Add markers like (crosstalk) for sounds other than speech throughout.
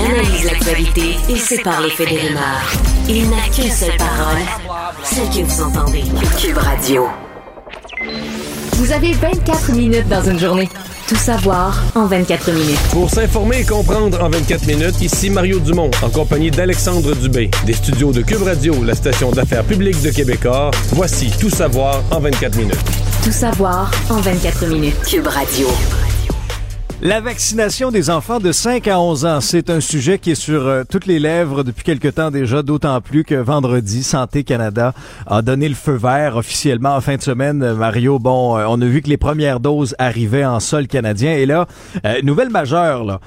Il analyse l'actualité et sépare les faits des rumeurs. Il n'a qu'une seule parole, celle que vous entendez. Cube Radio. Vous avez 24 minutes dans une journée. Tout savoir en 24 minutes. Pour s'informer et comprendre en 24 minutes, ici Mario Dumont, en compagnie d'Alexandre Dubé, des studios de Cube Radio, la station d'affaires publique de Québecor. Voici Tout savoir en 24 minutes. Tout savoir en 24 minutes. Cube Radio. La vaccination des enfants de 5 à 11 ans, c'est un sujet qui est sur euh, toutes les lèvres depuis quelque temps déjà, d'autant plus que vendredi, Santé Canada a donné le feu vert officiellement en fin de semaine. Euh, Mario, bon, euh, on a vu que les premières doses arrivaient en sol canadien. Et là, nouvelle majeure, là,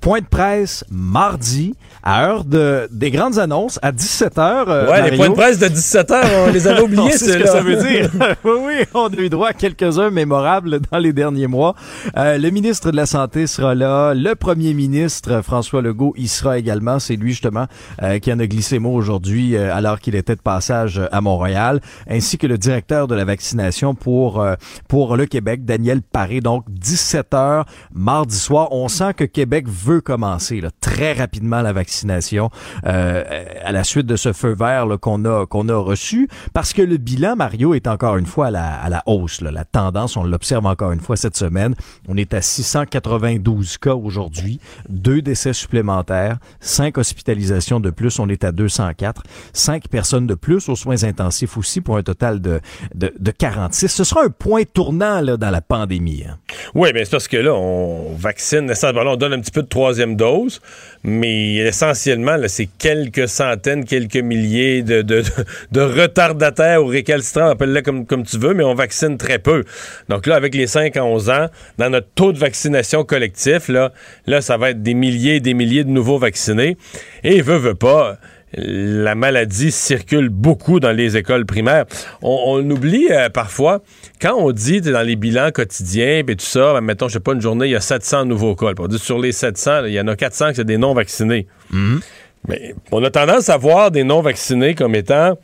point de presse mardi, à heure de, des grandes annonces, à 17 h Ouais, les points de presse de 17 h on les avait (laughs) oubliés, c'est ce que ça veut dire. (laughs) oui, oui, on a eu droit à quelques-uns mémorables dans les derniers mois. le ministre de la Santé sera là. Le premier ministre, François Legault, y sera également. C'est lui, justement, euh, qui en a glissé mot aujourd'hui euh, alors qu'il était de passage à Montréal, ainsi que le directeur de la vaccination pour, euh, pour le Québec, Daniel Paré. Donc, 17 heures mardi soir. On sent que Québec veut commencer là, très rapidement la vaccination à la suite de ce feu vert qu'on a, qu'on a reçu, parce que le bilan, Mario, est encore une fois à la, à la hausse. Là. La tendance, on l'observe encore une fois cette semaine. On est à 680 92 cas aujourd'hui, deux décès supplémentaires, cinq hospitalisations de plus, on est à 204, cinq personnes de plus aux soins intensifs aussi pour un total de, de, de 46. Ce sera un point tournant là, dans la pandémie. Hein. Oui, mais c'est parce que là, on vaccine, on donne un petit peu de troisième dose, mais essentiellement, c'est quelques centaines, quelques milliers de, de, retardataires ou récalcitrants, appelle-les comme, comme tu veux, mais on vaccine très peu. Donc là, avec les 5 à 11 ans, dans notre taux de vaccination, collectif, là, là, ça va être des milliers et des milliers de nouveaux vaccinés. Et veut, veut pas, la maladie circule beaucoup dans les écoles primaires. On, oublie euh, parfois, quand on dit dans les bilans quotidiens, et tout ça, ben, mettons, je sais pas, une journée, il y a 700 nouveaux cas. On dit sur les 700, il y en a 400 qui sont des non-vaccinés. Mm-hmm. Mais on a tendance à voir des non-vaccinés comme étant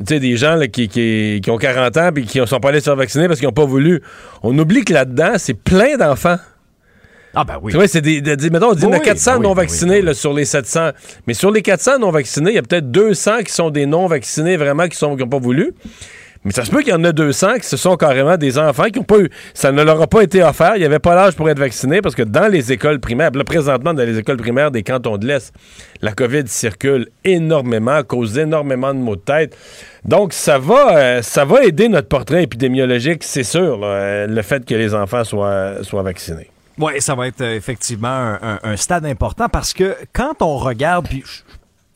des gens qui, qui, ont 40 ans et qui ne sont pas allés se faire vacciner parce qu'ils n'ont pas voulu. On oublie que là-dedans, c'est plein d'enfants. Ah ben oui. c'est des, mettons, on dit a 400 non vaccinés là, sur les 700. Mais sur les 400 non vaccinés, il y a peut-être 200 qui sont des non vaccinés vraiment qui n'ont pas voulu. Mais ça se peut qu'il y en a 200 qui ce sont carrément des enfants qui ont pas eu. Ça ne leur a pas été offert. Il n'y avait pas l'âge pour être vacciné parce que dans les écoles primaires, là, présentement, dans les écoles primaires des cantons de l'Est, la COVID circule énormément, cause énormément de maux de tête. Donc, ça va, euh, ça va aider notre portrait épidémiologique, c'est sûr, euh, le fait que les enfants soient, soient vaccinés. Oui, ça va être euh, effectivement un, un, stade important parce que quand on regarde, puis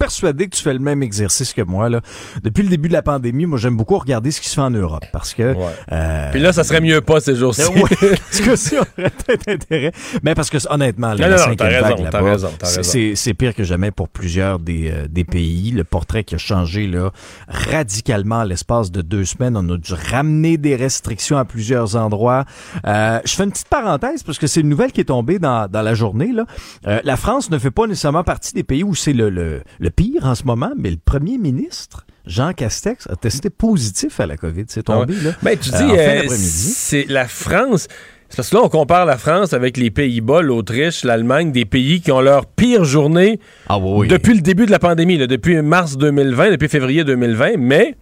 persuadé que tu fais le même exercice que moi. Là. Depuis le début de la pandémie, moi, j'aime beaucoup regarder ce qui se fait en Europe parce que... Euh, Puis là, ça serait mieux pas ces jours-ci. Ouais, (laughs) parce que ça aurait peut-être intérêt. Mais parce que, honnêtement, là, la cinquième vague là-bas, c'est pire que jamais pour plusieurs des, euh, des pays. Le portrait qui a changé là radicalement à l'espace de deux semaines. On a dû ramener des restrictions à plusieurs endroits. Euh, je fais une petite parenthèse parce que c'est une nouvelle qui est tombée dans, dans la journée. Là. Euh, la France ne fait pas nécessairement partie des pays où c'est le, le, le pire en ce moment, mais le premier ministre, Jean Castex, a testé positif à la COVID. C'est tombé, là. Ben, tu dis, euh, c'est la France. C'est parce que là, on compare la France avec les Pays-Bas, l'Autriche, l'Allemagne, des pays qui ont leur pire journée ah depuis le début de la pandémie, depuis mars 2020, depuis février 2020. Mais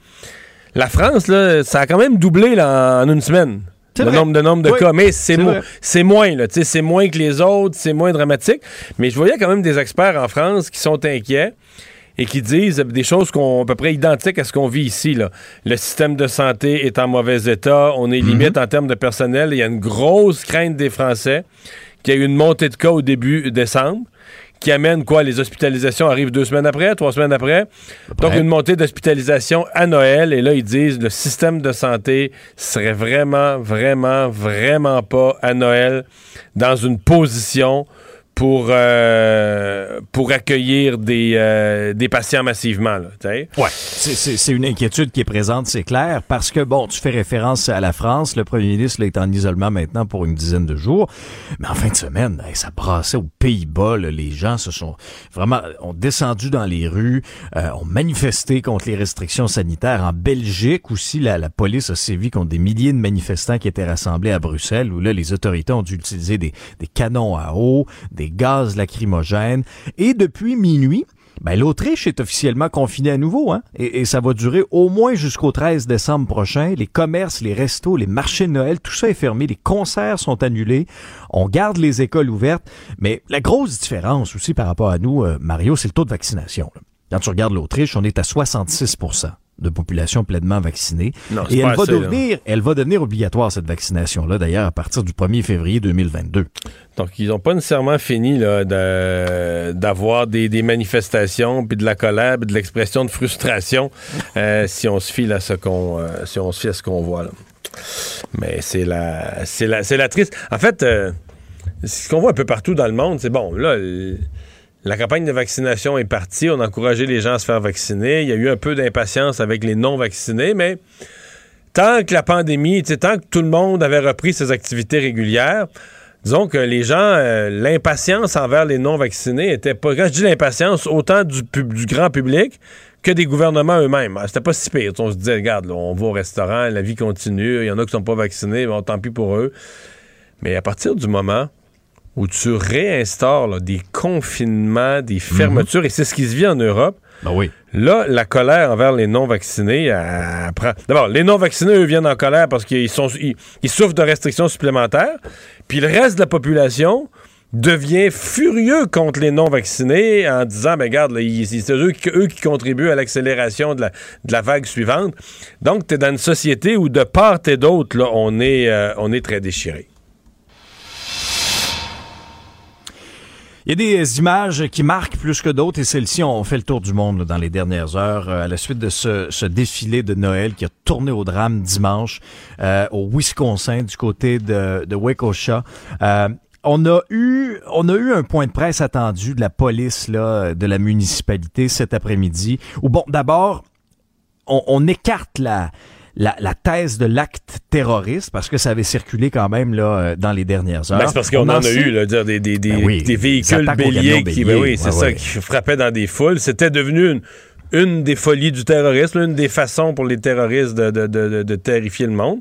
la France, là, ça a quand même doublé en une semaine. Le nombre de nombre de cas, mais c'est moins là, c'est moins que les autres, c'est moins dramatique. Mais je voyais quand même des experts en France qui sont inquiets et qui disent des choses qu'on à peu près identiques à ce qu'on vit ici. Là. Le système de santé est en mauvais état, on est mhm. limite en termes de personnel. Il y a une grosse crainte des Français qu'il y ait une montée de cas au début décembre qui amène quoi? Les hospitalisations arrivent deux semaines après, trois semaines après. Donc, une montée d'hospitalisation à Noël. Et là, ils disent le système de santé serait vraiment, vraiment, vraiment pas à Noël dans une position pour, euh, pour accueillir des, euh, des patients massivement. Ouais, c'est une inquiétude qui est présente, c'est clair, parce que, bon, tu fais référence à la France, le premier ministre est en isolement maintenant pour une dizaine de jours, mais en fin de semaine, ça brassait aux Pays-Bas, les gens se sont vraiment, ont descendu dans les rues, euh, ont manifesté contre les restrictions sanitaires. En Belgique aussi, la, la police a sévi contre des milliers de manifestants qui étaient rassemblés à Bruxelles, où là, les autorités ont dû utiliser des, des canons à eau, des gaz lacrymogènes. Et depuis minuit, ben, l'Autriche est officiellement confinée à nouveau, hein? Et, ça va durer au moins jusqu'au 13 décembre prochain. Les commerces, les restos, les marchés de Noël, tout ça est fermé. Les concerts sont annulés. On garde les écoles ouvertes. Mais la grosse différence aussi par rapport à nous, euh, Mario, c'est le taux de vaccination. Quand tu regardes l'Autriche, on est à 66 de population pleinement vaccinée. et elle va, devenir, elle va devenir obligatoire, cette vaccination-là, d'ailleurs, à partir du 1er février 2022. Donc, ils n'ont pas nécessairement fini d'avoir des, manifestations, puis de la colère, puis de l'expression de frustration, euh, (laughs) si on se fie à ce qu'on euh, si on se fie à ce qu'on voit. Là. Mais c'est la, c'est la, c'est la triste. En fait, euh, ce qu'on voit un peu partout dans le monde, c'est bon, là... La campagne de vaccination est partie. On a encouragé les gens à se faire vacciner. Il y a eu un peu d'impatience avec les non-vaccinés, mais tant que la pandémie, tant que tout le monde avait repris ses activités régulières, disons que les gens, euh, l'impatience envers les non-vaccinés était pas. Quand je dis l'impatience, autant du, grand public que des gouvernements eux-mêmes. C'était pas si pire. On se disait, regarde, on va au restaurant, la vie continue, il y en a qui sont pas vaccinés, tant pis pour eux. Mais à partir du moment où tu réinstaures des confinements, des fermetures, et c'est ce qui se vit en Europe. Ben oui. Là, la colère envers les non-vaccinés prend... D'abord, les non-vaccinés, eux, viennent en colère parce qu'ils sont ils, souffrent de restrictions supplémentaires. Puis le reste de la population devient furieux contre les non-vaccinés en disant, ben regarde, c'est eux, eux, qui contribuent à l'accélération de la, de la, vague suivante. Donc, tu es dans une société où de part et d'autre, on est, euh, on est très déchiré. Il y a des images qui marquent plus que d'autres et celles-ci ont fait le tour du monde dans les dernières heures euh, à la suite de ce, défilé de Noël qui a tourné au drame dimanche euh, au Wisconsin du côté de, de Waukesha. Euh, on a eu on a eu un point de presse attendu de la police là de la municipalité cet après-midi. Ou bon d'abord on, on écarte la la, la thèse de l'acte terroriste parce que ça avait circulé quand même là euh, dans les dernières heures. Ben, c'est parce qu'on en, a eu là, dire, des, des, des, ben des véhicules béliers qui, ben oui, c'est ça, qui frappaient dans des foules. C'était devenu une, une des folies du terrorisme, une des façons pour les terroristes de, de, de, de terrifier le monde.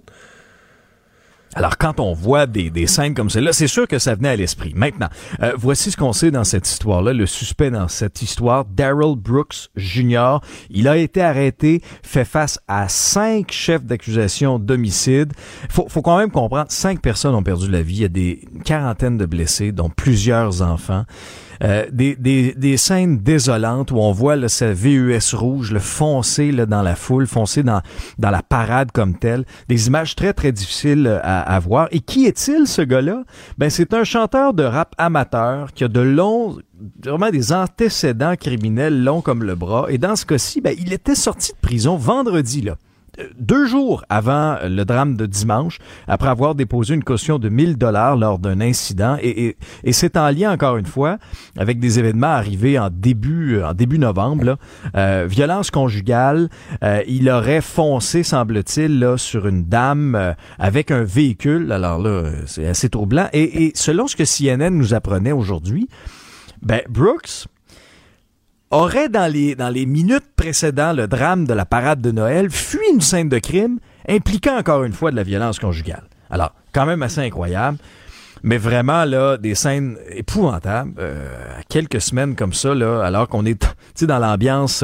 Alors, quand on voit des, des scènes comme celle-là, c'est sûr que ça venait à l'esprit. Maintenant, euh, voici ce qu'on sait dans cette histoire-là. Le suspect dans cette histoire, Daryl Brooks Jr., il a été arrêté, fait face à cinq chefs d'accusation d'homicide. Faut, faut quand même comprendre, cinq personnes ont perdu la vie. Il y a des quarantaines de blessés, dont plusieurs enfants. Euh, des, des, des, scènes désolantes où on voit là, ce VUS rouge le foncer là, dans la foule, foncer dans, dans la parade comme telle. Des images très, très difficiles euh, à, à voir. Et qui est-il, ce gars-là? Ben, c'est un chanteur de rap amateur qui a de longs vraiment des antécédents criminels longs comme le bras. Et dans ce cas-ci, ben, il était sorti de prison vendredi, là deux jours avant le drame de dimanche, après avoir déposé une caution de 1000 dollars lors d'un incident, et, et, c'est en lien encore une fois avec des événements arrivés en début en début novembre. Euh, violence conjugale, euh, il aurait foncé, semble-t-il, sur une dame euh, avec un véhicule. Alors là, c'est assez troublant. Et, et selon ce que CNN nous apprenait aujourd'hui, ben Brooks aurait dans les, dans les minutes précédant le drame de la parade de Noël fui une scène de crime impliquant encore une fois de la violence conjugale. Alors, quand même assez incroyable. Mais vraiment, là, des scènes épouvantables, euh, quelques semaines comme ça, là, alors qu'on est (laughs) dans l'ambiance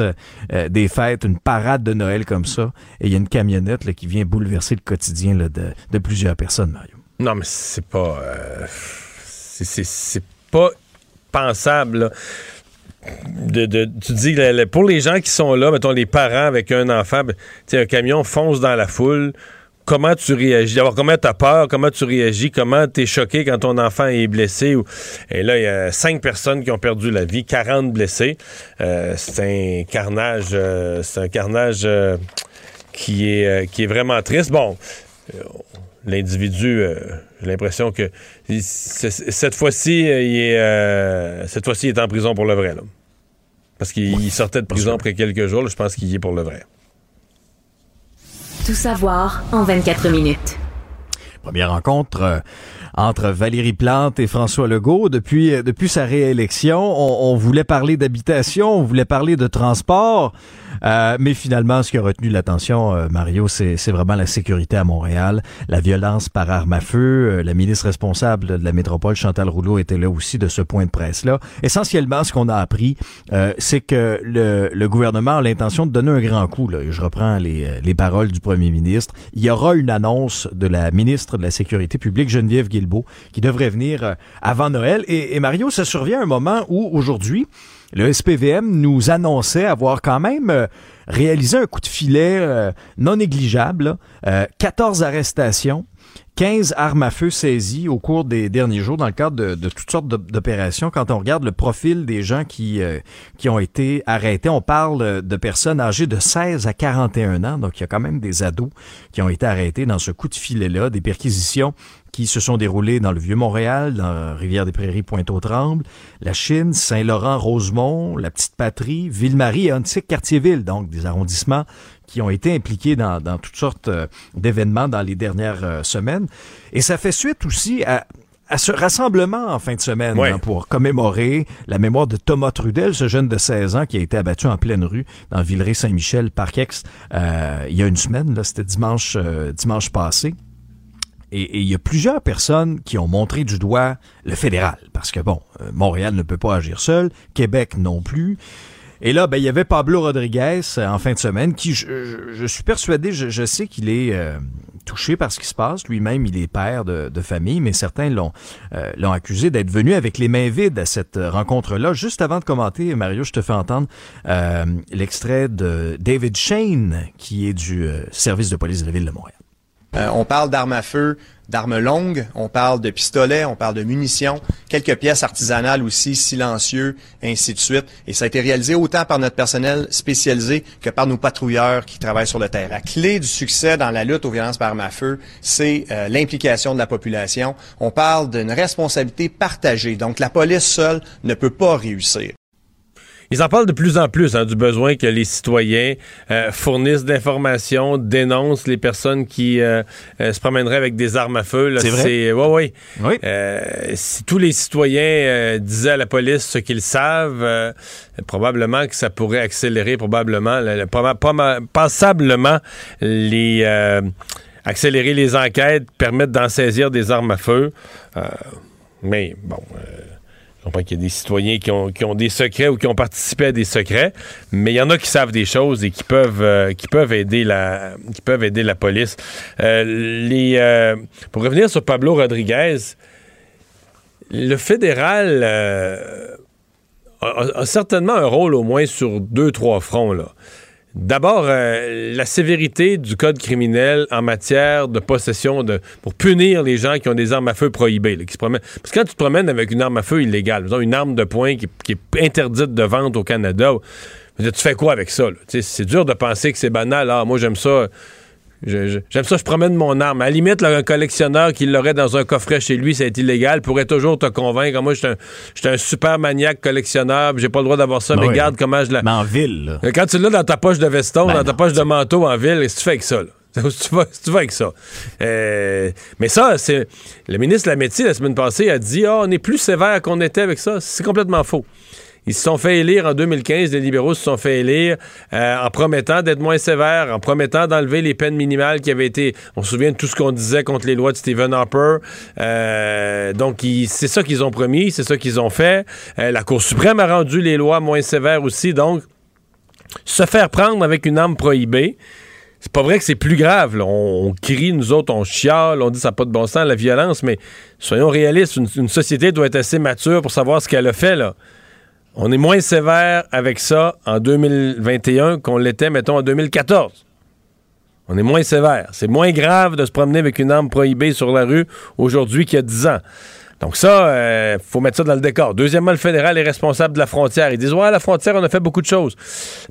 euh, des fêtes, une parade de Noël comme ça, et il y a une camionnette là, qui vient bouleverser le quotidien là, de, de plusieurs personnes, Mario. Non, mais c'est pas... Euh, c'est pas pensable, là de, tu dis pour les gens qui sont là, mettons les parents avec un enfant, ben, un camion fonce dans la foule. Comment tu réagis? D'abord, comment tu as peur? Comment tu réagis? Comment tu es choqué quand ton enfant est blessé? Et là, il y a cinq personnes qui ont perdu la vie, 40 blessés. Euh, c'est un carnage, euh, c'est un carnage euh, qui, est, qui est vraiment triste. Bon, l'individu, j'ai l'impression que cette fois-ci, il est, cette fois-ci, il est en prison pour le vrai. Parce qu'il sortait de prison après quelques jours. je pense qu'il y est pour le vrai. Tout savoir en 24 minutes. Première rencontre euh, entre Valérie Plante et François Legault. Depuis, euh, depuis sa réélection, on, on voulait parler d'habitation, on voulait parler de transport. Euh, mais finalement, ce qui a retenu l'attention, euh, Mario, c'est vraiment la sécurité à Montréal, la violence par arme à feu. Euh, la ministre responsable de la métropole, Chantal Rouleau, était là aussi de ce point de presse-là. Essentiellement, ce qu'on a appris, c'est que le, le, gouvernement a l'intention de donner un grand coup. Là. Je reprends les, les paroles du premier ministre. Il y aura une annonce de la ministre de la Sécurité publique, Geneviève Guilbeault, qui devrait venir avant Noël. Et, et Mario, ça survient à un moment où, aujourd'hui, le SPVM nous annonçait avoir quand même euh, réalisé un coup de filet euh, non négligeable, 14 euh, arrestations. 15 armes à feu saisies au cours des derniers jours dans le cadre de, toutes sortes d'opérations. Quand on regarde le profil des gens qui, qui ont été arrêtés, on parle de personnes âgées de 16 à 41 ans. Donc, il y a quand même des ados qui ont été arrêtés dans ce coup de filet-là, des perquisitions qui se sont déroulés dans le Vieux-Montréal, dans Rivière-des-Prairies, Pointe-aux-Trembles, la Chine, Saint-Laurent, Rosemont, la Petite Patrie, Ville-Marie et Antique-Cartierville, donc des arrondissements qui ont été impliqués dans, toutes sortes euh, d'événements dans les dernières euh, semaines. Et ça fait suite aussi à, ce rassemblement en fin de semaine hein, pour commémorer la mémoire de Thomas Trudel, ce jeune de 16 ans qui a été abattu en pleine rue dans Villeray-Saint-Michel, Parc-Ex, euh, il y a une semaine, c'était dimanche, dimanche passé. Et il y a plusieurs personnes qui ont montré du doigt le fédéral, parce que bon, euh, Montréal ne peut pas agir seul, Québec non plus. Et là, ben, il y avait Pablo Rodriguez euh, en fin de semaine, qui, je, suis persuadé, je, sais qu'il est euh, touché par ce qui se passe. Lui-même, il est père de, famille, mais certains l'ont l'ont accusé d'être venu avec les mains vides à cette rencontre-là. Juste avant de commenter, Mario, je te fais entendre l'extrait de David Shane, qui est du service de police de la ville de Montréal. Euh, on parle d'armes à feu, d'armes longues, on parle de pistolets, on parle de munitions, quelques pièces artisanales aussi, silencieux, ainsi de suite. Et ça a été réalisé autant par notre personnel spécialisé que par nos patrouilleurs qui travaillent sur le terrain. La clé du succès dans la lutte aux violences par armes à feu, c'est euh, l'implication de la population. On parle d'une responsabilité partagée. Donc la police seule ne peut pas réussir. Ils en parlent de plus en plus hein, du besoin que les citoyens euh, fournissent d'informations, dénoncent les personnes qui euh, euh, se promèneraient avec des armes à feu. C'est vrai? Ouais, oui. si tous les citoyens disaient à la police ce qu'ils savent, probablement que ça pourrait accélérer probablement, passablement les accélérer les enquêtes, permettre d'en saisir des armes à feu. mais bon comprends qu'il y a des citoyens qui ont, qui ont, des secrets ou qui ont participé à des secrets, mais il y en a qui savent des choses et qui peuvent, euh, qui peuvent, aider, la, qui peuvent aider la police. Euh, euh, pour revenir sur Pablo Rodriguez, le fédéral a, certainement un rôle au moins sur deux, trois fronts. Là. D'abord, euh, la sévérité du code criminel en matière de possession de pour punir les gens qui ont des armes à feu prohibées, qui se promènent. Parce que quand tu te promènes avec une arme à feu illégale, une arme de poing qui, est interdite de vente au Canada, tu fais quoi avec ça? C'est dur de penser que c'est banal. Ah, moi j'aime ça J'aime ça, je promène mon arme. À la limite, un collectionneur qui l'aurait dans un coffret chez lui, c'est illégal, pourrait toujours te convaincre. Moi, je suis un, super maniaque collectionneur, j'ai pas le droit d'avoir ça, mais regarde comment je la. Mais en ville, Quand tu l'as dans ta poche de veston, ben dans ta poche de manteau en ville, qu'est-ce que tu fais avec ça, là? tu vas, tu vas avec ça? Euh, mais ça, c'est. Le ministre Lametti, la semaine passée, a dit Ah, on est plus sévère qu'on était avec ça. C'est complètement faux. Ils se sont fait élire en 2015, les libéraux se sont fait élire euh, en promettant d'être moins sévères, en promettant d'enlever les peines minimales qui avaient été. On se souvient de tout ce qu'on disait contre les lois de Stephen Harper. Euh, donc, c'est ça qu'ils ont promis, c'est ça qu'ils ont fait. Euh, la Cour suprême a rendu les lois moins sévères aussi. Donc, se faire prendre avec une arme prohibée, c'est pas vrai que c'est plus grave. On, crie, nous autres, on chiale, on dit ça n'a pas de bon sens, la violence, mais soyons réalistes, une, une, société doit être assez mature pour savoir ce qu'elle a fait. là. On est moins sévère avec ça en 2021 qu'on l'était, mettons, en 2014. On est moins sévère. C'est moins grave de se promener avec une arme prohibée sur la rue aujourd'hui qu'il y a 10 ans. Donc ça, euh, faut mettre ça dans le décor. Deuxièmement, le fédéral est responsable de la frontière. Ils disent, ouais, la frontière, on a fait beaucoup de choses.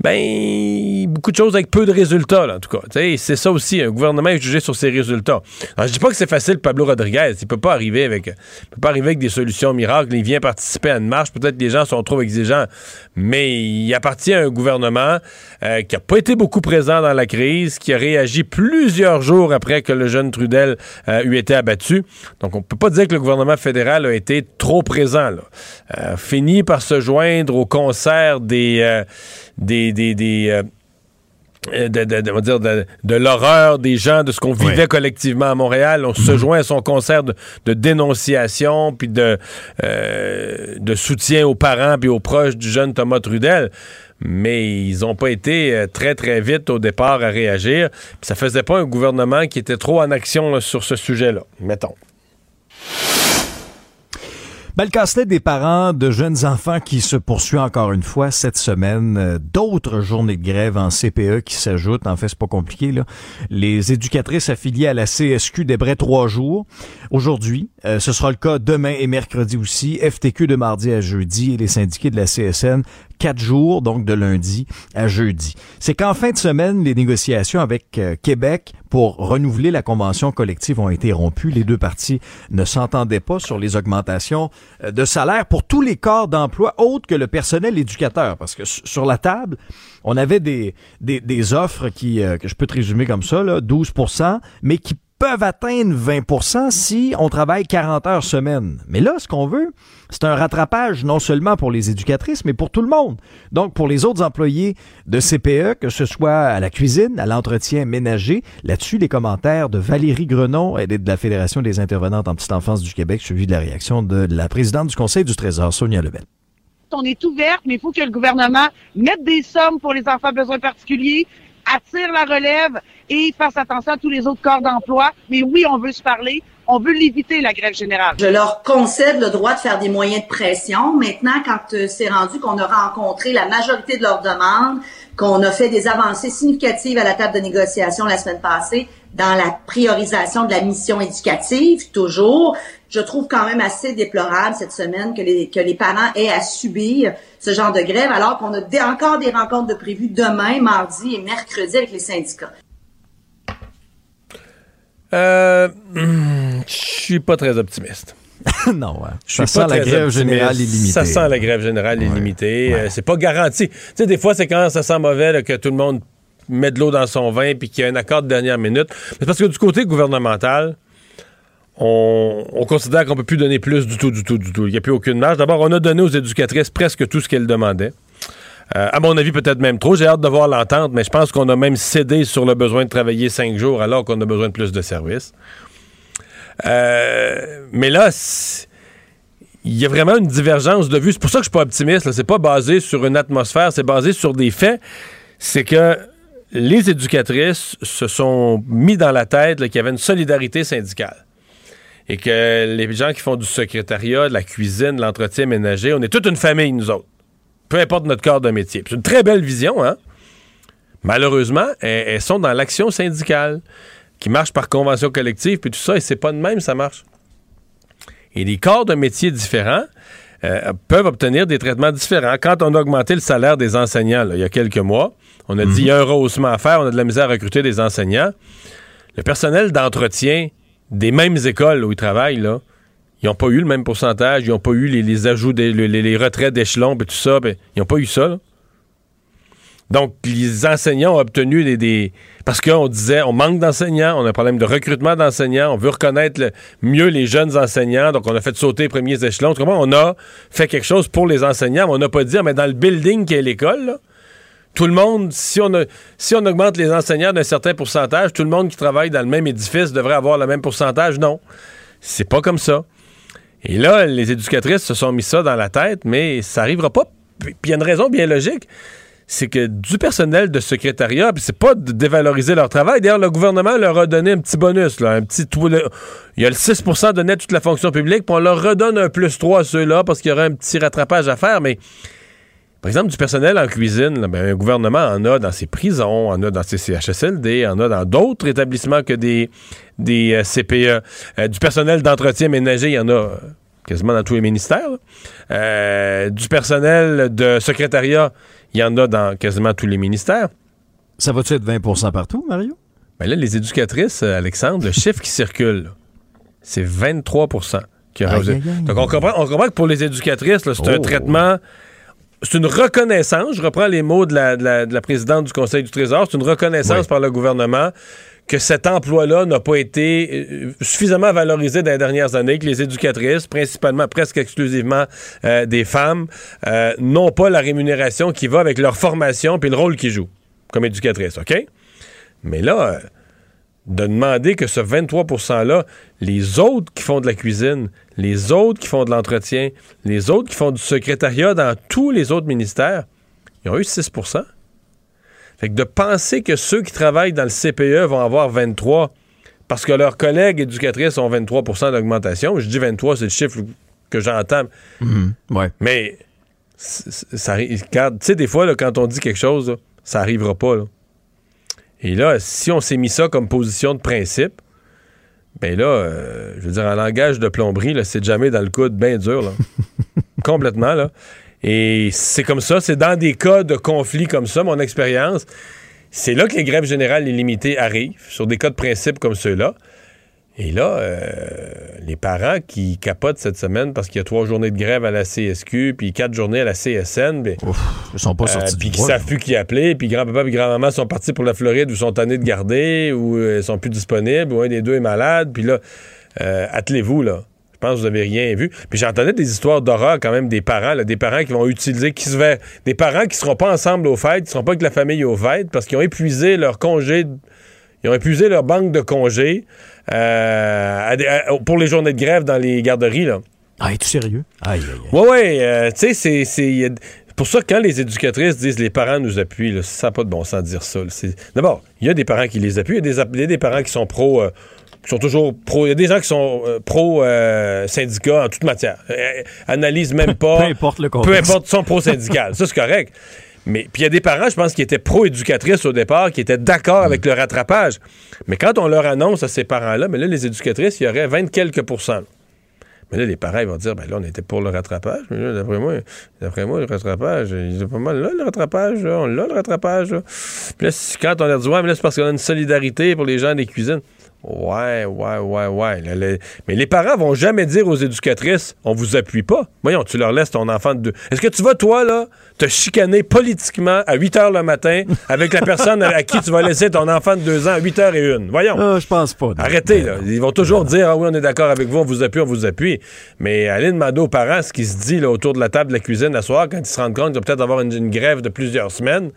Ben, beaucoup de choses avec peu de résultats, en tout cas. C'est ça aussi, un gouvernement est jugé sur ses résultats. Alors, je dis pas que c'est facile, Pablo Rodriguez. Il peut pas arriver avec, peut pas arriver avec des solutions miracles. Il vient participer à une marche. Peut-être que les gens sont trop exigeants. Mais il appartient à un gouvernement euh, qui a pas été beaucoup présent dans la crise, qui a réagi plusieurs jours après que le jeune Trudel euh, eut été abattu. Donc, on peut pas dire que le gouvernement fédéral a été trop présent. Là. Euh, fini par se joindre au concert des, euh, des, des, euh, de, l'horreur des gens, de ce qu'on vivait collectivement à Montréal. On se mhm. joint à son concert de, dénonciation, puis de, de soutien aux parents puis aux proches du jeune Thomas Trudel. Mais ils n'ont pas été très, très vite au départ à réagir. Puis ça faisait pas un gouvernement qui était trop en action sur ce sujet-là, mettons. Ben, le casse des parents de jeunes enfants qui se poursuit encore une fois cette semaine. Euh, d'autres journées de grève en CPE qui s'ajoutent. En fait, c'est pas compliqué. Là. Les éducatrices affiliées à la CSQ débraient trois jours. Aujourd'hui, euh, ce sera le cas demain et mercredi aussi. FTQ de mardi à jeudi et les syndiqués de la CSN quatre jours, donc de lundi à jeudi. C'est qu'en fin de semaine, les négociations avec euh, Québec pour renouveler la convention collective ont été rompues. Les deux parties ne s'entendaient pas sur les augmentations euh, de salaire pour tous les corps d'emploi autres que le personnel éducateur. Parce que sur la table, on avait des, des, offres qui, euh, que je peux te résumer comme ça, là, 12% mais qui peuvent atteindre 20% si on travaille 40 heures semaine. Mais là, ce qu'on veut, c'est un rattrapage non seulement pour les éducatrices, mais pour tout le monde. Donc, pour les autres employés de CPE, que ce soit à la cuisine, à l'entretien ménager, là-dessus, les commentaires de Valérie Grenon et de la Fédération des intervenantes en petite enfance du Québec, suivi de la réaction de la présidente du Conseil du Trésor, Sonia Lebel on est ouverte, mais il faut que le gouvernement mette des sommes pour les enfants à besoins particuliers, attire la relève et fasse attention à tous les autres corps d'emploi. Mais oui, on veut se parler. On veut l'éviter, la grève générale. Je leur concède le droit de faire des moyens de pression. Maintenant, quand euh, c'est rendu qu'on a rencontré la majorité de leurs demandes, qu'on a fait des avancées significatives à la table de négociation la semaine passée dans la priorisation de la mission éducative, toujours, je trouve quand même assez déplorable cette semaine que les, que les parents aient à subir ce genre de grève alors qu'on a encore des rencontres de prévues demain, mardi et mercredi avec les syndicats. Euh, hmm, je suis pas très optimiste. (laughs) non, ouais. Je suis ça sent la grève générale illimitée. Ça sent la grève générale illimitée. Euh, c'est pas garanti. Tu sais, des fois, c'est quand ça sent mauvais que tout le monde met de l'eau dans son vin puis qu'il y a un accord de dernière minute. Mais parce que du côté gouvernemental, on, considère qu'on peut plus donner plus du tout, du tout, du tout. Il n'y a plus aucune marge. D'abord, on a donné aux éducatrices presque tout ce qu'elles demandaient. Euh, à mon avis, peut-être même trop. J'ai hâte de voir l'entente, mais je pense qu'on a même cédé sur le besoin de travailler cinq jours alors qu'on a besoin de plus de services. Euh, mais là, il y a vraiment une divergence de vue. C'est pour ça que je suis pas optimiste. C'est pas basé sur une atmosphère, c'est basé sur des faits. C'est que les éducatrices se sont mis dans la tête qu'il y avait une solidarité syndicale et que les gens qui font du secrétariat, de la cuisine, de l'entretien ménager, on est toute une famille, nous autres peu importe notre corps de métier. C'est une très belle vision, hein? Malheureusement, elles, sont dans l'action syndicale qui marche par convention collective, puis tout ça, et c'est pas de même, ça marche. Et les corps de métiers différents euh, peuvent obtenir des traitements différents. Quand on a augmenté le salaire des enseignants il y a quelques mois, on a dit mhm. il y a un rehaussement à faire, on a de la misère à recruter des enseignants. Le personnel d'entretien des mêmes écoles où ils travaillent, là, ils n'ont pas eu le même pourcentage, ils n'ont pas eu les, ajouts, des, les, retraits d'échelon, et tout ça. Ils n'ont pas eu ça. Donc, les enseignants ont obtenu des. parce qu'on disait, on manque d'enseignants, on a un problème de recrutement d'enseignants, on veut reconnaître mieux les jeunes enseignants, donc on a fait sauter les premiers échelons. Comment on a fait quelque chose pour les enseignants, mais on n'a pas dit, ah, mais dans le building qui est l'école, tout le monde, si on, si on augmente les enseignants d'un certain pourcentage, tout le monde qui travaille dans le même édifice devrait avoir le même pourcentage. Non. C'est pas comme ça. Et là, les éducatrices se sont mis ça dans la tête, mais ça n'arrivera pas. Puis il y a une raison bien logique c'est que du personnel de secrétariat, puis c'est pas de dévaloriser leur travail. D'ailleurs, le gouvernement leur a donné un petit bonus, un petit il y a le 6% de net toute la fonction publique, puis on leur redonne un plus 3 à ceux-là parce qu'il y aura un petit rattrapage à faire, mais par exemple, du personnel en cuisine, là, ben, un gouvernement en a dans ses prisons, en a dans ses CHSLD, en a dans d'autres établissements que des, des euh, CPE. Euh, du personnel d'entretien ménager, il y en a quasiment dans tous les ministères. Euh, du personnel de secrétariat, il y en a dans quasiment tous les ministères. Ça va-tu être 20% partout, Mario? Ben là, les éducatrices, euh, Alexandre, le chiffre qui circule, c'est 23% qui Donc, on comprend, on comprend que pour les éducatrices, c'est un oh. traitement c'est une reconnaissance, je reprends les mots de la, présidente du Conseil du Trésor, c'est une reconnaissance par le gouvernement que cet emploi-là n'a pas été euh, suffisamment valorisé dans les dernières années, que les éducatrices, principalement, presque exclusivement euh, des femmes, n'ont pas la rémunération qui va avec leur formation et le rôle qu'ils jouent comme éducatrices, OK? Mais là, euh, de demander que ce 23 %-là, les autres qui font de la cuisine, les autres qui font de l'entretien, les autres qui font du secrétariat dans tous les autres ministères, ils ont eu 6% Fait que de penser que ceux qui travaillent dans le CPE vont avoir 23% parce que leurs collègues éducatrices ont 23% d'augmentation, je dis 23, c'est le chiffre que j'entends. Mhm, ouais. Mais ça, tu sais, des fois, quand on dit quelque chose, ça arrivera pas. Là. Et là, si on s'est mis ça comme position de principe, ben là, euh, je veux dire, en langage de plomberie, c'est jamais dans le coude bien dur, là. (laughs) Complètement, là. Et c'est comme ça, c'est dans des cas de conflit comme ça, mon expérience, c'est là que les grèves générales illimitées arrivent, sur des cas de principe comme ceux-là. Et là, euh, les parents qui capotent cette semaine parce qu'il y a trois journées de grève à la CSQ, puis quatre journées à la CSN, ben, ils sont pas euh, sortis Puis qui savent plus qui appeler, puis grand-papa et grand-maman sont partis pour la Floride ou sont tannés de garder, ou euh, sont plus disponibles, ou un des deux est malade, puis là, attelez-vous, là. Je pense que vous avez rien vu. Puis j'entendais des histoires d'horreur quand même des parents, là, des parents qui vont utiliser, qui se des parents qui seront pas ensemble aux fêtes, qui seront pas avec la famille aux fêtes, parce qu'ils ont épuisé leur congé, ils ont épuisé leur banque de congés. Euh, pour les journées de grève dans les garderies. Là. Ah, es-tu sérieux? Aïe, aïe, aïe. Ouais, ouais. Euh, tu sais, c'est. Pour ça, quand les éducatrices disent les parents nous appuient, là, ça n'a pas de bon sens de dire ça. D'abord, il y a des parents qui les appuient, il y a des, parents qui sont pro. Euh, qui sont toujours pro. Il y a des gens qui sont pro syndicat en toute matière. analysent même pas. peu importe le contexte. Peu importe, sont pro syndical. ça, c'est correct. Mais puis il y a des parents, je pense, qui étaient pro-éducatrices au départ, qui étaient d'accord avec le rattrapage. Mais quand on leur annonce à ces parents-là, mais là, les éducatrices, il y aurait 20 quelques pourcents. Mais là, les parents ils vont dire, ben là, on était pour le rattrapage. Mais là, d'après moi, d'après moi, le rattrapage, il est pas mal là, le rattrapage. on l'a, le rattrapage. Puis là, quand on leur dit, ouais, mais là, c'est parce qu'on a une solidarité pour les gens des cuisines. Ouais, ouais, ouais, ouais. Mais les parents vont jamais dire aux éducatrices, on vous appuie pas. Voyons, tu leur laisses ton enfant de deux. Est-ce que tu vas, toi, là, te chicaner politiquement à 8 h le matin avec la personne à qui tu vas laisser ton enfant de deux ans à 8 h et une? Voyons. Ah, je pense pas. Arrêtez, là. Ils vont toujours dire, ah oui, on est d'accord avec vous, on vous appuie, on vous appuie. Mais allez demander aux parents ce qui se dit là, autour de la table de la cuisine à soir quand ils se rendent compte qu'il va peut-être avoir une grève de plusieurs semaines.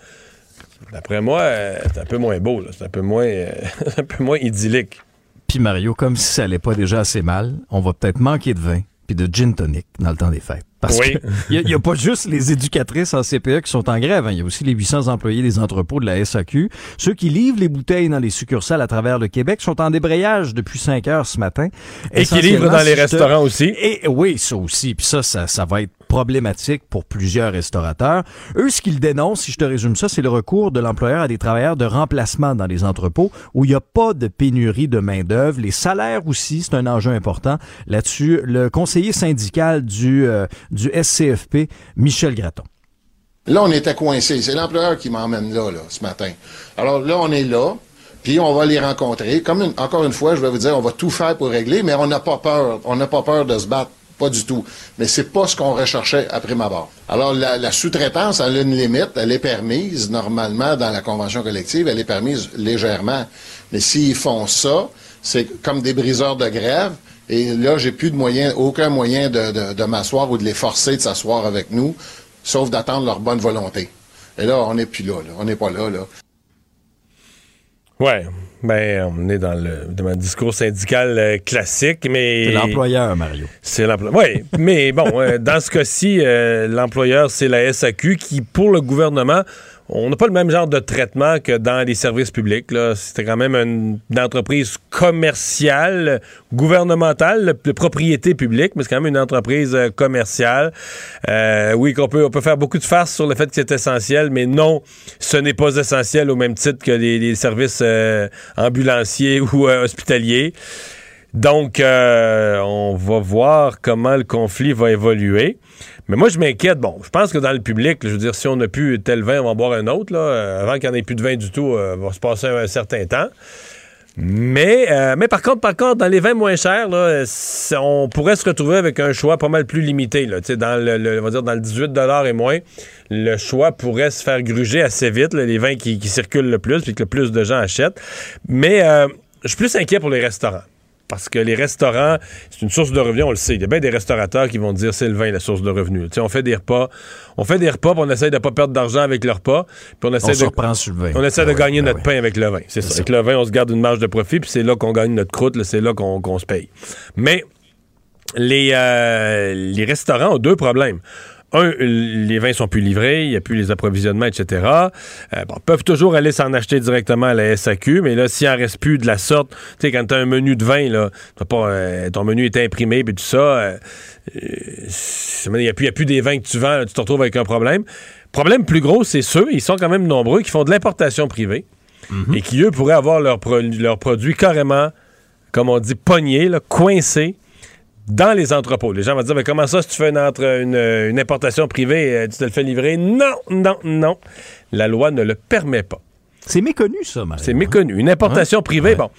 D'après moi, euh, c'est un peu moins beau, c'est un peu moins, euh, (laughs) un peu moins idyllique. Puis Mario, comme si ça allait pas déjà assez mal, on va peut-être manquer de vin puis de gin tonic dans le temps des fêtes. Parce oui. qu'il n'y a, pas juste les éducatrices en CPE qui sont en grève. Hein. Il y a aussi les 800 employés des entrepôts de la SAQ. Ceux qui livrent les bouteilles dans les succursales à travers le Québec sont en débrayage depuis 5 heures ce matin. Et qui livrent dans les restaurants aussi. Et oui, ça aussi. Puis ça, ça, ça va être problématique pour plusieurs restaurateurs. Eux, ce qu'ils dénoncent, si je te résume ça, c'est le recours de l'employeur à des travailleurs de remplacement dans les entrepôts où il n'y a pas de pénurie de main-d'œuvre. Les salaires aussi, c'est un enjeu important. Là-dessus, le conseiller syndical du, euh, du SCFP, Michel Graton. Là, on était coincé. C'est l'employeur qui m'emmène là, là, ce matin. Alors là, on est là, puis on va les rencontrer. Comme encore une fois, je vais vous dire, on va tout faire pour régler, mais on n'a pas peur. On n'a pas peur de se battre. Pas du tout. Mais c'est pas ce qu'on recherchait après ma barre. Alors, la, sous-traitance, elle a une limite. Elle est permise, normalement, dans la convention collective. Elle est permise légèrement. Mais s'ils font ça, c'est comme des briseurs de grève. Et là, j'ai plus de moyen, aucun moyen de, m'asseoir ou de les forcer de s'asseoir avec nous, sauf d'attendre leur bonne volonté. Et là, on n'est plus là, On n'est pas là, là. Ouais, ben on est dans le, dans discours syndical euh, classique, mais c'est l'employeur Mario. C'est l'employeur. Oui, (laughs) mais bon, euh, dans ce cas-ci, euh, l'employeur c'est la SAQ qui, pour le gouvernement, on n'a pas le même genre de traitement que dans les services publics. C'était quand même une, entreprise commerciale, gouvernementale, de propriété publique, mais c'est quand même une entreprise euh, commerciale. Euh, oui, qu'on peut, on peut faire beaucoup de farces sur le fait que c'est essentiel, mais non, ce n'est pas essentiel au même titre que les, services euh, ambulanciers (laughs) ou hospitaliers. Donc, on va voir comment le conflit va évoluer. Mais moi, je m'inquiète. Bon, je pense que dans le public, je veux dire, si on n'a plus tel vin, on va en boire un autre. Là. Avant qu'il n'y en ait plus de vin du tout, il va se passer un certain temps. Mais, euh, mais par contre, par contre, dans les vins moins chers, là, on pourrait se retrouver avec un choix pas mal plus limité. Dans, le, on va dire dans le 18 et moins, le choix pourrait se faire gruger assez vite, les vins qui, circulent le plus puis que le plus de gens achètent. Mais euh, je suis plus inquiet pour les restaurants parce que les restaurants, c'est une source de revenus, on le sait. Il y a bien des restaurateurs qui vont dire c'est le vin la source de revenus. on fait des repas, on fait des repas, puis on essaie de pas perdre d'argent avec le repas, puis on essaie de on essaie de ah gagner ben notre pain avec le vin. C'est ça. Avec le vin, on se garde une marge de profit, puis c'est là qu'on gagne notre croûte, c'est là qu'on se paye. Mais les, euh, les restaurants ont deux problèmes un, les vins sont plus livrés, il n'y a plus les approvisionnements, etc. Euh, bon, peuvent toujours aller s'en acheter directement à la SAQ, mais là, s'il en reste plus de la sorte, tu sais, quand tu as un menu de vin, là, pas, euh, ton menu est imprimé, puis tout ça, euh, il n'y a, plus, a plus des vins que tu vends, tu te retrouves avec un problème. Problème plus gros, c'est ceux, ils sont quand même nombreux, qui font de l'importation privée mhm. et qui, eux, pourraient avoir leurs leur produits carrément, comme on dit, pognés, là, coincés dans les entrepôts. Les gens vont dire, mais comment ça, si tu fais une, une, importation privée, euh, tu te le fais livrer? Non, non, non. La loi ne le permet pas. C'est méconnu, ça, C'est méconnu. Une importation privée, bon.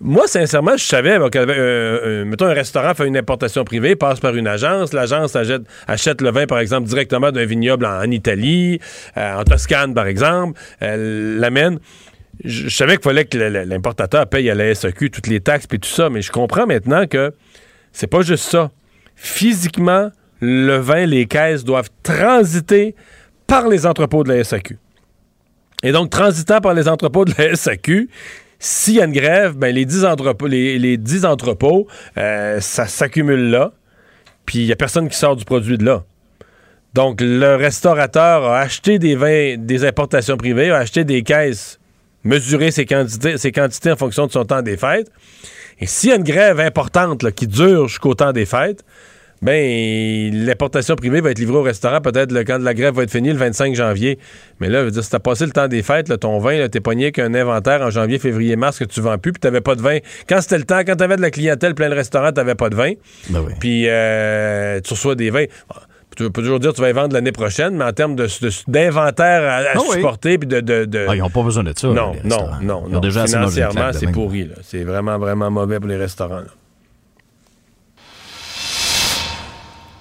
Moi, sincèrement, je savais bon, euh, euh, mettons, un restaurant fait une importation privée, passe par une agence. L'agence achète, le vin, par exemple, directement d'un vignoble en, Italie, en Toscane, par exemple, l'amène. Je, je savais qu'il fallait que l'importateur paye à la SAQ toutes les taxes et tout ça, mais je comprends maintenant que c'est pas juste ça. Physiquement, le vin, les caisses doivent transiter par les entrepôts de la SAQ. Et donc, transitant par les entrepôts de la (laughs) SAQ, s'il y a une grève, ben, les 10 entrepôts, les, euh, ça s'accumule là, puis il n'y a personne qui sort du produit de là. Donc, le restaurateur a acheté des vins, des importations privées, a acheté des caisses, mesuré ses quantités, ses quantités en fonction de son temps des fêtes. Et s'il y a une grève importante qui dure jusqu'au temps des fêtes, ben l'importation privée va être livrée au restaurant peut-être quand la grève va être finie le 25 janvier. Mais là, veux dire, si t'as passé le temps des fêtes, ton vin, t'es pogné qu'un inventaire en janvier, février, mars que tu vends plus, puis t'avais pas de vin. Quand c'était le temps, quand t'avais de la clientèle plein de restaurants, t'avais pas de vin. Ben puis euh, tu reçois des vins. Tu peux toujours dire que tu vas y vendre l'année prochaine, mais en termes d'inventaire à, ah supporter puis de, de, Ah, ils n'ont pas besoin de ça. Non, non, non, non. Déjà Financièrement, c'est pourri. C'est vraiment, vraiment mauvais pour les restaurants.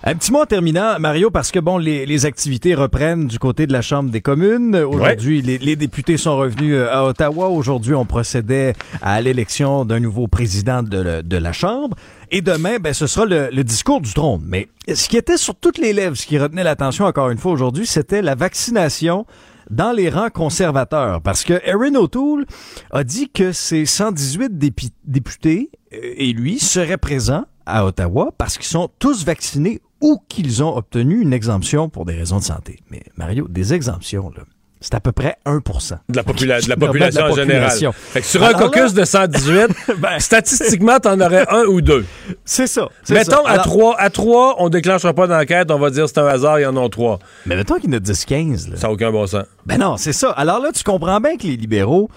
Un petit mot en terminant, Mario, parce que bon, les, activités reprennent du côté de la Chambre des communes. Aujourd'hui, les, députés sont revenus euh, à Ottawa. Aujourd'hui, on procédait à l'élection d'un nouveau président de, la Chambre. Et demain, ben, ce sera le, discours du trône. Mais ce qui était sur toutes les lèvres, ce qui retenait l'attention encore une fois aujourd'hui, c'était la vaccination dans les rangs conservateurs. Parce que Erin O'Toole a dit que ses 118 députés euh, et lui seraient présents à Ottawa parce qu'ils sont tous vaccinés ou qu'ils ont obtenu une exemption pour des raisons de santé. Mais Mario, des exemptions, là. C'est à peu près 1 de la, de la population en général. Fait que sur un caucus de 118, (laughs) ben, statistiquement, t'en aurais un ou deux. C'est ça. Mettons, à, trois, à trois, on déclenchera pas d'enquête, on va dire c'est un hasard, il y en a trois. Mais mettons qu'il y en a 10-15. Ça n'a aucun bon sens. Ben non, c'est ça. Alors là, tu comprends bien que les libéraux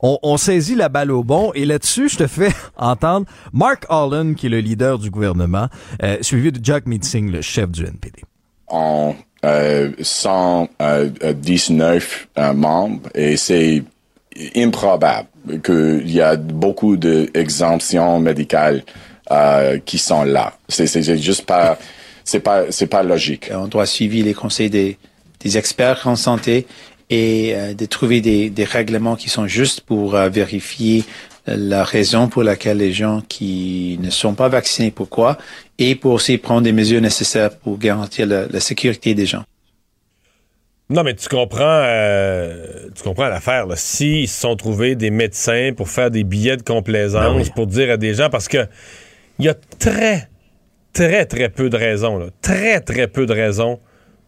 on, saisit la balle au bon et là-dessus, je te fais (laughs) entendre Mark Allen, qui est le leader du gouvernement, euh, suivi de Jack Meeting, le chef du NPD. En euh, 119 euh, membres et c'est improbable qu'il y a beaucoup d'exemptions médicales euh, qui sont là. C'est juste pas, c'est pas, c'est pas logique. On doit suivre les conseils des, des experts en santé et euh, de trouver des, des, règlements qui sont justes pour euh, vérifier la raison pour laquelle les gens qui ne sont pas vaccinés, pourquoi, et pour aussi prendre des mesures nécessaires pour garantir la, la sécurité des gens. Non, mais tu comprends, euh, tu comprends l'affaire. S'ils se sont trouvés des médecins pour faire des billets de complaisance, ben pour dire à des gens, parce que il y a très, très, très peu de raisons, là, très, très peu de raisons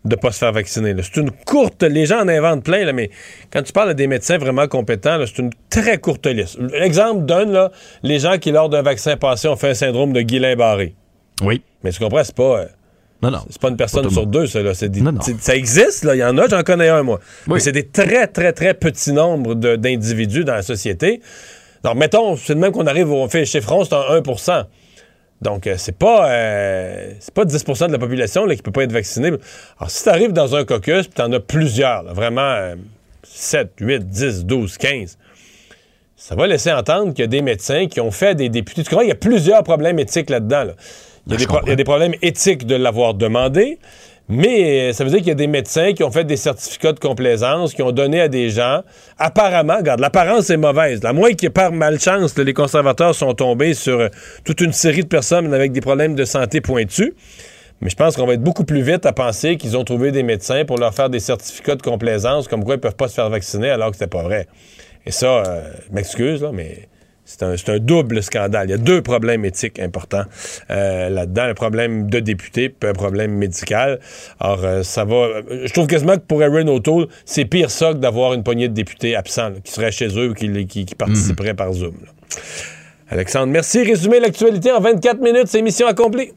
de pas se faire vacciner. C'est une courte... Les gens en inventent plein, là, mais quand tu parles à des médecins vraiment compétents, c'est une très courte liste. Exemple donne là, les gens qui, lors d'un vaccin passé, ont fait un syndrome de Guillain-Barré. Oui. Mais tu comprends, c'est pas... Euh, non, non. C'est pas une personne sur deux, ça. Là. Ça existe, là. Il y en a, j'en connais un, moi. Mais c'est des très, très, très petits nombres d'individus dans la société. Alors, mettons, c'est de même qu'on arrive, on fait chez France, c'est un 1 donc, c'est pas c'est pas 10% de la population là, qui peut pas être vaccinée. Alors, si tu arrives dans un caucus, puis tu en as plusieurs, vraiment 7, 8, 10, 12, 15, ça va laisser entendre qu'il y a des médecins qui ont fait des députés. Tu comprends, il y a plusieurs problèmes éthiques là-dedans. Il, y a des problèmes éthiques de l'avoir demandé, mais ça veut dire qu'il y a des médecins qui ont fait des certificats de complaisance, qui ont donné à des gens. Apparemment, regarde, l'apparence est mauvaise. La moins qui par malchance, les conservateurs sont tombés sur euh, toute une série de personnes avec des problèmes de santé pointus. Mais je pense qu'on va être beaucoup plus vite à penser qu'ils ont trouvé des médecins pour leur faire des certificats de complaisance, comme quoi ils peuvent pas se faire vacciner alors que c'est pas vrai. Et ça, euh, m'excuse, mais c'est un, double scandale. Il y a deux problèmes éthiques importants euh, là-dedans. Un problème de député, puis un problème médical. Alors, euh, ça va... Je trouve quasiment que pour Aaron O'Toole, c'est pire ça que d'avoir une poignée de députés absents qui seraient chez eux ou qui, qui, participeraient mhm. par Zoom. Alexandre, merci. Résumé l'actualité en 24 minutes. C'est mission accomplie.